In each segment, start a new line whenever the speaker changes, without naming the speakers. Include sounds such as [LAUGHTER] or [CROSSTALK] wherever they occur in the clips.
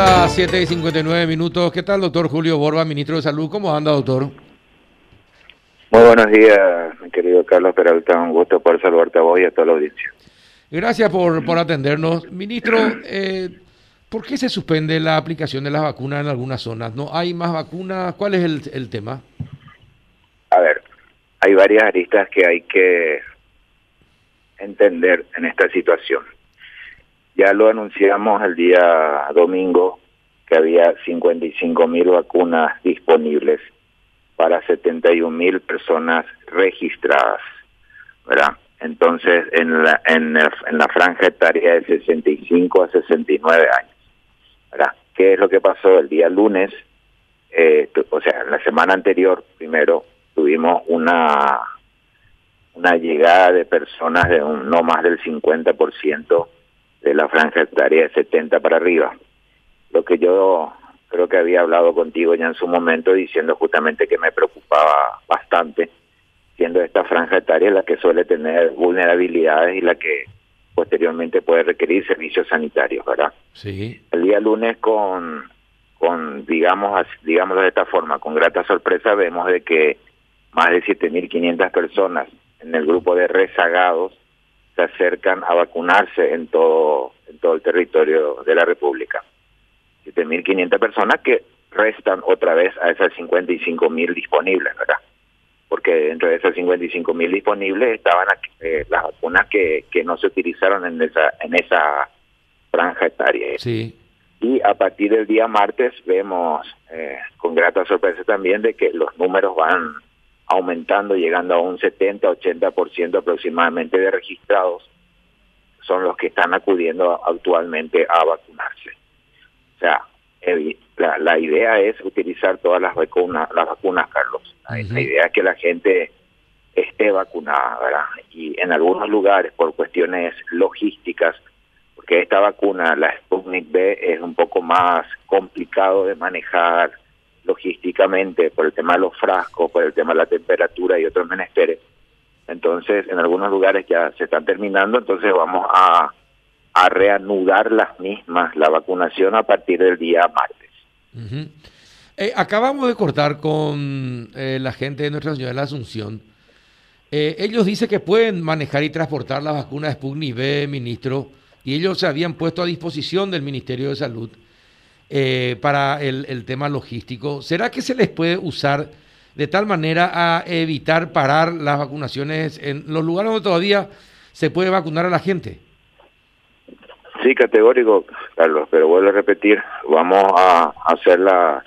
las 7 y 59 minutos. ¿Qué tal, doctor Julio Borba, ministro de Salud? ¿Cómo anda, doctor?
Muy buenos días, mi querido Carlos Peralta. Un gusto poder saludarte a vos y a toda la audiencia.
Gracias por, por atendernos. Ministro, eh, ¿por qué se suspende la aplicación de las vacunas en algunas zonas? ¿No hay más vacunas? ¿Cuál es el, el tema?
A ver, hay varias aristas que hay que entender en esta situación. Ya lo anunciamos el día domingo que había 55 mil vacunas disponibles para 71 mil personas registradas, ¿verdad? Entonces, en la, en, en la franja etaria de 65 a 69 años, ¿verdad? ¿Qué es lo que pasó el día lunes? Eh, o sea, la semana anterior, primero, tuvimos una una llegada de personas de un, no más del 50% de la franja etaria de 70 para arriba. Lo que yo creo que había hablado contigo ya en su momento diciendo justamente que me preocupaba bastante, siendo esta franja etaria la que suele tener vulnerabilidades y la que posteriormente puede requerir servicios sanitarios, ¿verdad?
Sí.
El día lunes con, con digamos, digámoslo de esta forma, con grata sorpresa vemos de que más de 7.500 personas en el grupo de rezagados se acercan a vacunarse en todo, en todo el territorio de la República. 7.500 personas que restan otra vez a esas 55.000 disponibles, ¿verdad? Porque dentro de esas 55.000 disponibles estaban eh, las vacunas que, que no se utilizaron en esa, en esa franja etaria.
Sí.
Y a partir del día martes vemos eh, con grata sorpresa también de que los números van aumentando, llegando a un 70-80% aproximadamente de registrados, son los que están acudiendo actualmente a vacunarse. O sea, la, la idea es utilizar todas las vacunas, las vacunas, Carlos. La idea es que la gente esté vacunada, ¿verdad? Y en algunos lugares, por cuestiones logísticas, porque esta vacuna, la Sputnik B, es un poco más complicado de manejar, logísticamente, por el tema de los frascos, por el tema de la temperatura y otros menesteres. Entonces, en algunos lugares ya se están terminando, entonces vamos a, reanudar las mismas, la vacunación a partir del día martes.
eh, acabamos de cortar con eh, la gente de Nuestra Señora de la Asunción. Eh, ellos dicen que pueden manejar y transportar las vacunas Sputnik B, ministro, y ellos se habían puesto a disposición del Ministerio de Salud eh, para el, tema logístico. ¿Será que se les puede usar de tal manera a evitar parar las vacunaciones en los lugares donde todavía se puede vacunar a la gente?
Sí, categórico, Carlos, pero vuelvo a repetir, vamos a hacer las,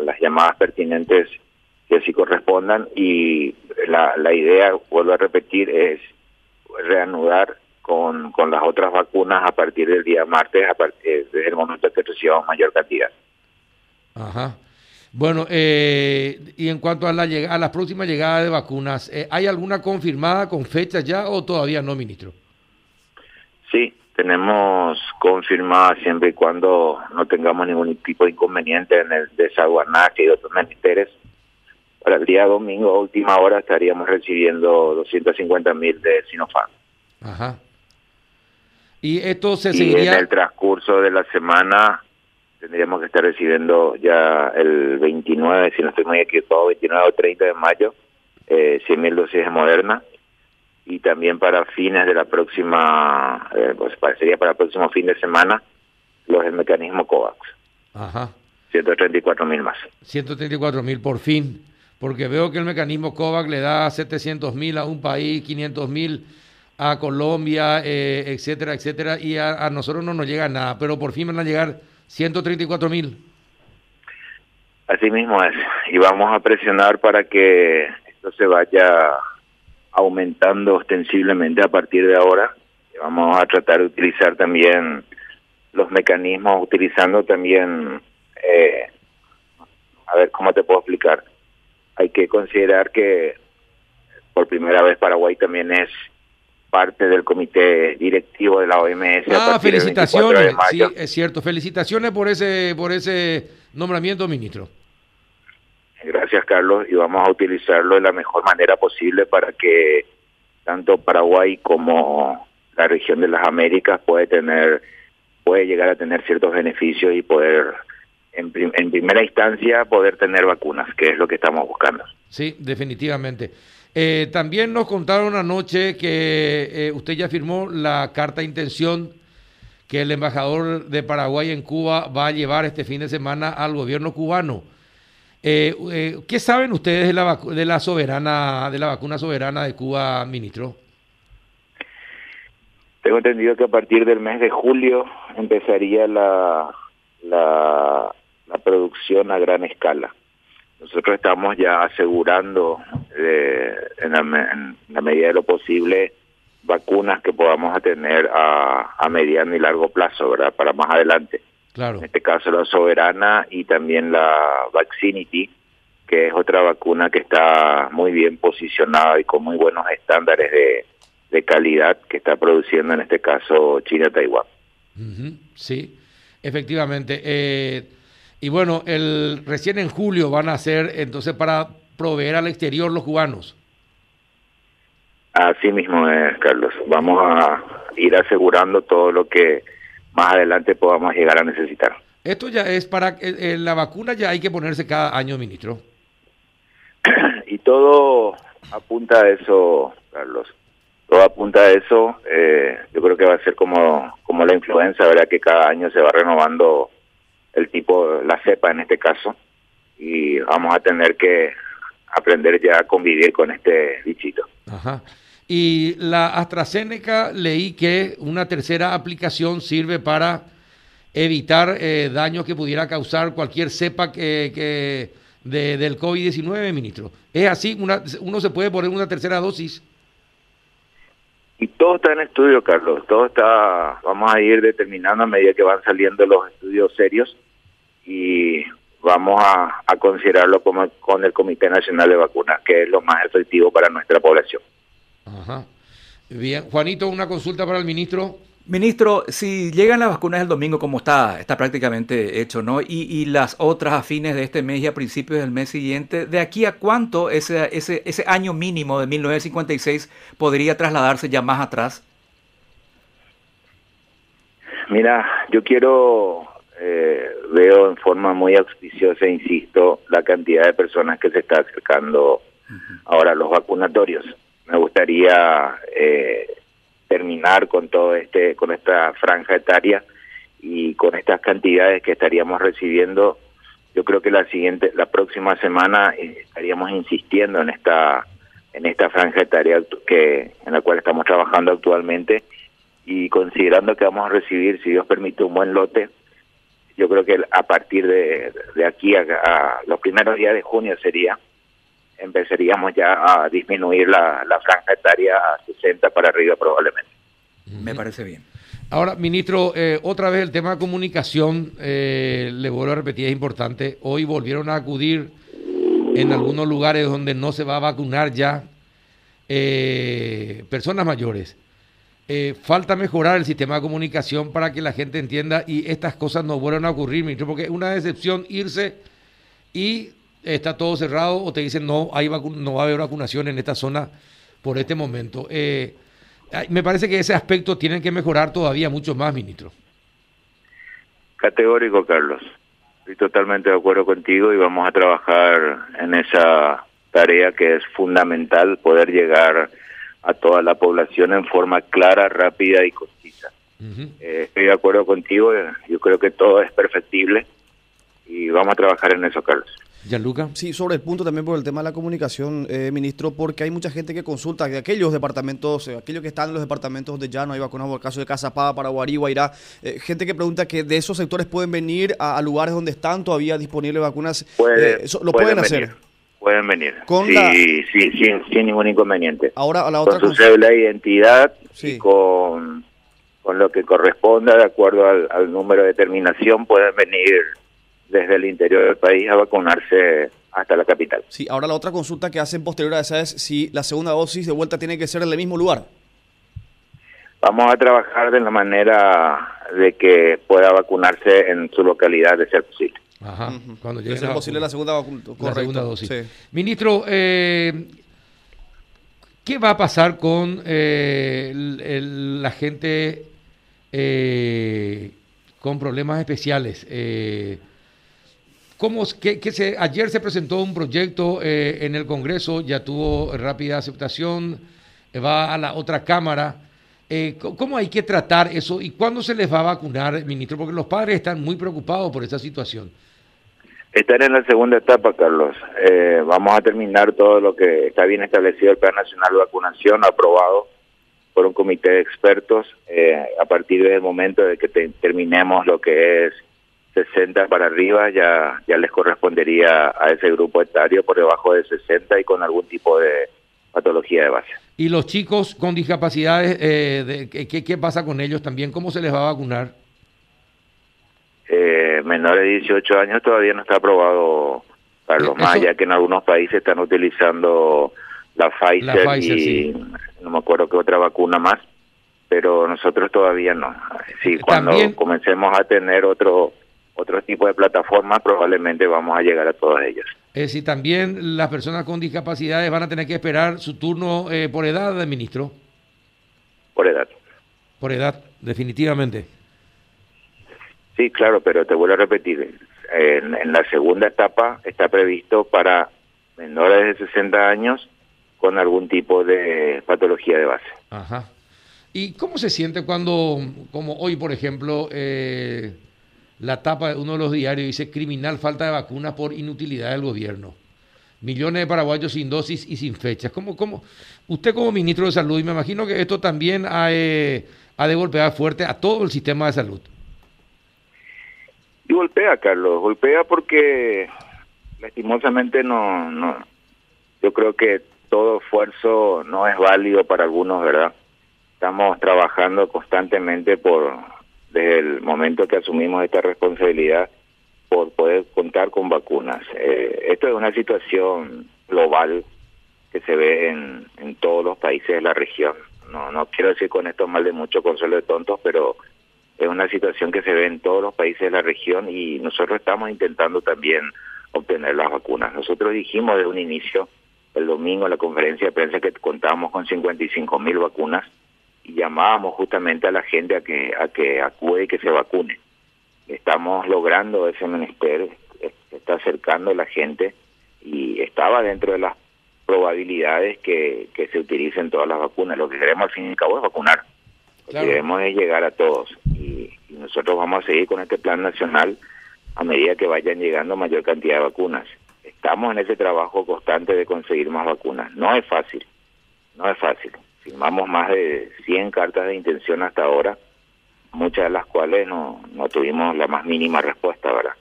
las llamadas pertinentes que así correspondan y la, la idea, vuelvo a repetir, es reanudar con, con las otras vacunas a partir del día martes, a partir, desde el momento que recibamos mayor cantidad.
Ajá. Bueno, eh, y en cuanto a la, a la próxima llegada de vacunas, eh, ¿hay alguna confirmada con fecha ya o todavía no, ministro?
Sí, tenemos confirmada siempre y cuando no tengamos ningún tipo de inconveniente en el desaguanaje y otros menesteres. Para el día domingo, a última hora, estaríamos recibiendo 250 mil de Sinopharm.
Ajá. Y esto se
y
seguiría...
en el transcurso de la semana tendríamos que estar recibiendo ya el 29, si no estoy muy equivocado, 29 o 30 de mayo, eh, 100 mil dosis de Moderna. Y también para fines de la próxima, eh, pues sería para el próximo fin de semana, los del mecanismo COVAX.
Ajá.
134 mil más.
134 mil por fin, porque veo que el mecanismo COVAX le da 700 mil a un país, 500 mil a Colombia, eh, etcétera, etcétera, y a, nosotros no nos llega nada, pero por fin van a llegar 134 mil.
Así mismo es, y vamos a presionar para que esto se vaya aumentando ostensiblemente a partir de ahora. Vamos a tratar de utilizar también los mecanismos, utilizando también, eh, a ver cómo te puedo explicar. Hay que considerar que por primera vez Paraguay también es parte del comité directivo de la OMS.
Ah, felicitaciones, sí, es cierto. Felicitaciones por ese por ese nombramiento, ministro.
Gracias, Carlos, y vamos a utilizarlo de la mejor manera posible para que tanto Paraguay como la región de las Américas puede tener puede llegar a tener ciertos beneficios y poder, en, en primera instancia, poder tener vacunas, que es lo que estamos buscando.
Sí, definitivamente. Eh, también nos contaron anoche que eh, usted ya firmó la carta de intención que el embajador de Paraguay en Cuba va a llevar este fin de semana al gobierno cubano. Eh, ¿Qué saben ustedes de la, de la soberana, de la vacuna soberana de Cuba, ministro?
Tengo entendido que a partir del mes de julio empezaría la, la producción a gran escala. Nosotros estamos ya asegurando eh, en, la, medida de lo posible vacunas que podamos tener a, a mediano y largo plazo, ¿verdad? Para más adelante.
Claro.
En este caso la Soberana y también la Vaccinity, que es otra vacuna que está muy bien posicionada y con muy buenos estándares de, de calidad que está produciendo en este caso China-Taiwán.
Sí, efectivamente. Eh, y bueno, el recién en julio van a hacer entonces para proveer al exterior los cubanos.
Así mismo es, Carlos. Vamos a ir asegurando todo lo que más adelante podamos llegar a necesitar.
Esto ya es para eh, eh, la vacuna ya hay que ponerse cada año, ministro. [CLEARS THROAT]
y todo apunta a eso, Carlos. Todo apunta a eso. Eh, yo creo que va a ser como como la influenza, verdad que cada año se va renovando el tipo, la cepa en este caso, y vamos a tener que aprender ya a convivir con este bichito.
Ajá. Y la AstraZeneca leí que una tercera aplicación sirve para evitar eh, daños que pudiera causar cualquier cepa que, que de, del COVID-19, ministro. ¿Es así? Una, ¿Uno se puede poner una tercera dosis?
Y todo está en estudio, Carlos. Todo está, vamos a ir determinando a medida que van saliendo los estudios serios y vamos a, considerarlo como con el Comité Nacional de Vacunas, que es lo más efectivo para nuestra población.
Ajá. Bien, Juanito, una consulta para el ministro.
Ministro, si llegan las vacunas el domingo, como está, está prácticamente hecho, ¿no? Y, y, las otras a fines de este mes y a principios del mes siguiente, ¿de aquí a cuánto ese, ese, ese año mínimo de 1956 podría trasladarse ya más atrás?
Mira, yo quiero eh, veo en forma muy auspiciosa, insisto, la cantidad de personas que se está acercando ahora a los vacunatorios. Me gustaría eh, terminar con todo este, con esta franja etaria y con estas cantidades que estaríamos recibiendo. Yo creo que la siguiente, la próxima semana eh, estaríamos insistiendo en esta, en esta franja etaria que en la cual estamos trabajando actualmente y considerando que vamos a recibir, si Dios permite, un buen lote yo creo que a partir de, aquí a, los primeros días de junio sería, empezaríamos ya a disminuir la, franja etaria a 60 para arriba probablemente.
Me parece bien.
Ahora, ministro, eh, otra vez el tema de comunicación, eh, le vuelvo a repetir, es importante. Hoy volvieron a acudir en algunos lugares donde no se va a vacunar ya eh, personas mayores. Eh, falta mejorar el sistema de comunicación para que la gente entienda y estas cosas no vuelvan a ocurrir, ministro, porque es una decepción irse y está todo cerrado o te dicen no, hay no va a haber vacunación en esta zona por este momento. Eh, me parece que ese aspecto tienen que mejorar todavía mucho más, ministro.
Categórico, Carlos. Estoy totalmente de acuerdo contigo y vamos a trabajar en esa tarea que es fundamental poder llegar a toda la población en forma clara, rápida y concisa. Eh, estoy de acuerdo contigo, eh, yo creo que todo es perfectible y vamos a trabajar en eso, Carlos.
Gianluca.
Sí, sobre el punto también por el tema de la comunicación, eh, ministro, porque hay mucha gente que consulta de aquellos departamentos, aquellos que están en los departamentos donde ya no hay vacunas, por el caso de Cazapá, Paraguarí, Guairá, gente que pregunta que de esos sectores pueden venir a, lugares donde están todavía disponibles vacunas, ¿lo pueden, hacer?
Pueden venir. sí, sí, sin, ningún inconveniente.
Ahora, la otra
con su cédula de identidad y con, con lo que corresponda de acuerdo al, número de terminación pueden venir desde el interior del país a vacunarse hasta la capital.
Sí, ahora la otra consulta que hacen posterior a esa es si la segunda dosis de vuelta tiene que ser en el mismo lugar.
Vamos a trabajar de la manera de que pueda vacunarse en su localidad de ser posible.
Ajá. Cuando
llegue la posible la segunda,
la segunda dosis. Ministro, eh, ¿qué va a pasar con eh, la gente eh, con problemas especiales. Eh, ¿cómo, que, se, ayer se presentó un proyecto eh, en el Congreso, ya tuvo rápida aceptación, eh, va a la otra Cámara. Eh, ¿Cómo hay que tratar eso y cuándo se les va a vacunar, ministro? Porque los padres están muy preocupados por esa situación.
Están en la segunda etapa, Carlos. Eh, vamos a terminar todo lo que está bien establecido el Plan Nacional de Vacunación, aprobado por un comité de expertos. Eh, a partir del momento de que terminemos lo que es 60 para arriba, ya, ya les correspondería a ese grupo etario por debajo de 60 y con algún tipo de patología de base.
¿Y los chicos con discapacidades, eh, ¿qué, ¿qué pasa con ellos también? ¿Cómo se les va a vacunar?
Eh, menores de 18 años todavía no está aprobado, Carlos, más allá que en algunos países están utilizando la Pfizer, y no me acuerdo qué otra vacuna más, pero nosotros todavía no. Sí, cuando comencemos a tener otro otro tipo de plataformas, probablemente vamos a llegar a todas ellas.
Es decir, también las personas con discapacidades van a tener que esperar su turno eh, por edad, ministro.
Por edad.
Por edad, definitivamente.
Sí, claro, pero te vuelvo a repetir, en, la segunda etapa está previsto para menores de 60 años con algún tipo de patología de base.
Ajá. ¿Y cómo se siente cuando, como hoy, por ejemplo, eh, la tapa de uno de los diarios dice criminal falta de vacunas por inutilidad del gobierno? Millones de paraguayos sin dosis y sin fechas. ¿Cómo, cómo? Usted como ministro de Salud, y me imagino que esto también ha, eh, ha de golpear fuerte a todo el sistema de salud.
Y golpea, Carlos, golpea porque lastimosamente no, no, yo creo que todo esfuerzo no es válido para algunos, ¿verdad? Estamos trabajando constantemente por, desde el momento que asumimos esta responsabilidad, por poder contar con vacunas. Eh, esto es una situación global que se ve en, en todos los países de la región. No, no quiero decir con esto mal de mucho consuelo de tontos, pero es una situación que se ve en todos los países de la región y nosotros estamos intentando también obtener las vacunas. Nosotros dijimos desde un inicio, el domingo en la conferencia de prensa, que contábamos con 55 mil vacunas y llamábamos justamente a la gente a que, a que acude y que se vacune. Estamos logrando ese menester, se está acercando la gente y estaba dentro de las probabilidades que, que se utilicen todas las vacunas. Lo que queremos al fin y al cabo es vacunar. Lo que queremos es llegar a todos nosotros vamos a seguir con este plan nacional a medida que vayan llegando mayor cantidad de vacunas. Estamos en ese trabajo constante de conseguir más vacunas. No es fácil, no es fácil. Firmamos más de 100 cartas de intención hasta ahora, muchas de las cuales no, no tuvimos la más mínima respuesta, ¿verdad?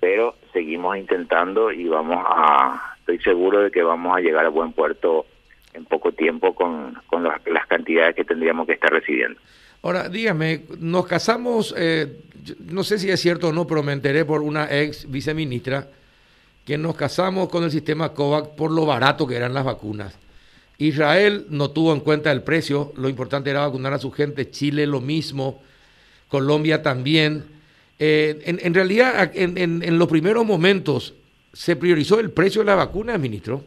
Pero seguimos intentando y vamos a, estoy seguro de que vamos a llegar a buen puerto en poco tiempo con, con las cantidades que tendríamos que estar recibiendo.
Ahora, dígame, nos casamos, eh, no sé si es cierto o no, pero me enteré por una ex viceministra que nos casamos con el sistema COVAX por lo barato que eran las vacunas. Israel no tuvo en cuenta el precio, lo importante era vacunar a su gente, Chile lo mismo, Colombia también. Eh, en, realidad, en, los primeros momentos, ¿se priorizó el precio de la vacuna, ministro?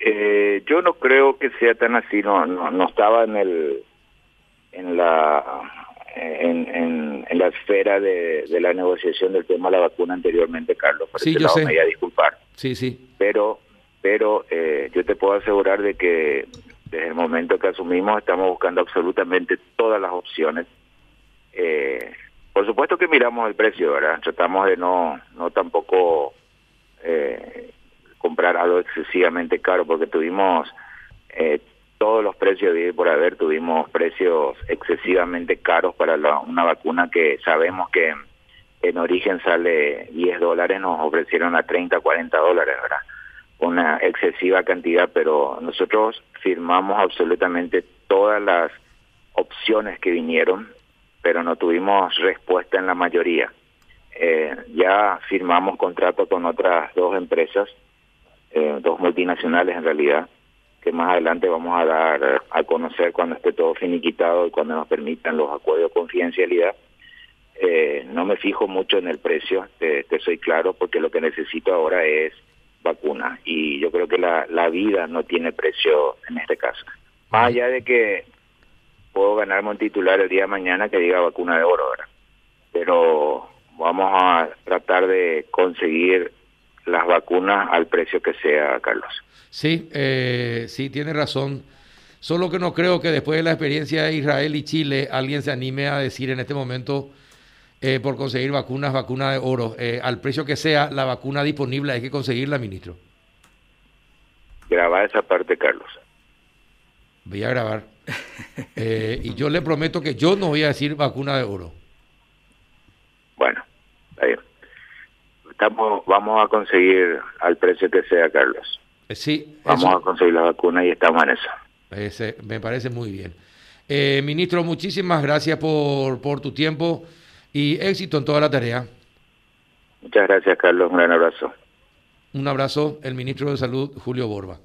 Eh, yo no creo que sea tan así, no, no estaba en el en la en, en, la esfera de, de, la negociación del tema de la vacuna anteriormente, Carlos.
Por sí, yo sé.
me voy a disculpar.
Sí, sí.
Pero, pero eh, yo te puedo asegurar de que desde el momento que asumimos estamos buscando absolutamente todas las opciones. Eh, por supuesto que miramos el precio, ¿verdad? Tratamos de no, no tampoco eh, comprar algo excesivamente caro porque tuvimos eh, todos los precios de por haber tuvimos precios excesivamente caros para una vacuna que sabemos que en origen sale 10 dólares, nos ofrecieron a 30, 40 dólares, ¿verdad? Una excesiva cantidad, pero nosotros firmamos absolutamente todas las opciones que vinieron, pero no tuvimos respuesta en la mayoría. Eh, ya firmamos contrato con otras dos empresas, eh, dos multinacionales en realidad, que más adelante vamos a dar a conocer cuando esté todo finiquitado y cuando nos permitan los acuerdos de confidencialidad. Eh, no me fijo mucho en el precio, te, soy claro, porque lo que necesito ahora es vacuna y yo creo que la, la vida no tiene precio en este caso. Más allá de que puedo ganarme un titular el día de mañana que diga vacuna de oro, ¿verdad? Pero vamos a tratar de conseguir las vacunas al precio que sea, Carlos.
Sí, eh, sí, tiene razón. Solo que no creo que después de la experiencia de Israel y Chile alguien se anime a decir en este momento eh, por conseguir vacunas, vacuna de oro. Eh, al precio que sea, la vacuna disponible hay que conseguirla, ministro.
Graba esa parte, Carlos.
Voy a grabar. Eh, y yo le prometo que yo no voy a decir vacuna de oro.
Bueno, está bien. Estamos, vamos a conseguir al precio que sea, Carlos.
Eh, sí.
Vamos a conseguir la vacuna y estamos en eso.
Ese, me parece muy bien. Eh, ministro, muchísimas gracias por, por tu tiempo y éxito en toda la tarea.
Muchas gracias, Carlos. Un gran abrazo.
Un abrazo, el ministro de Salud, Julio Borba.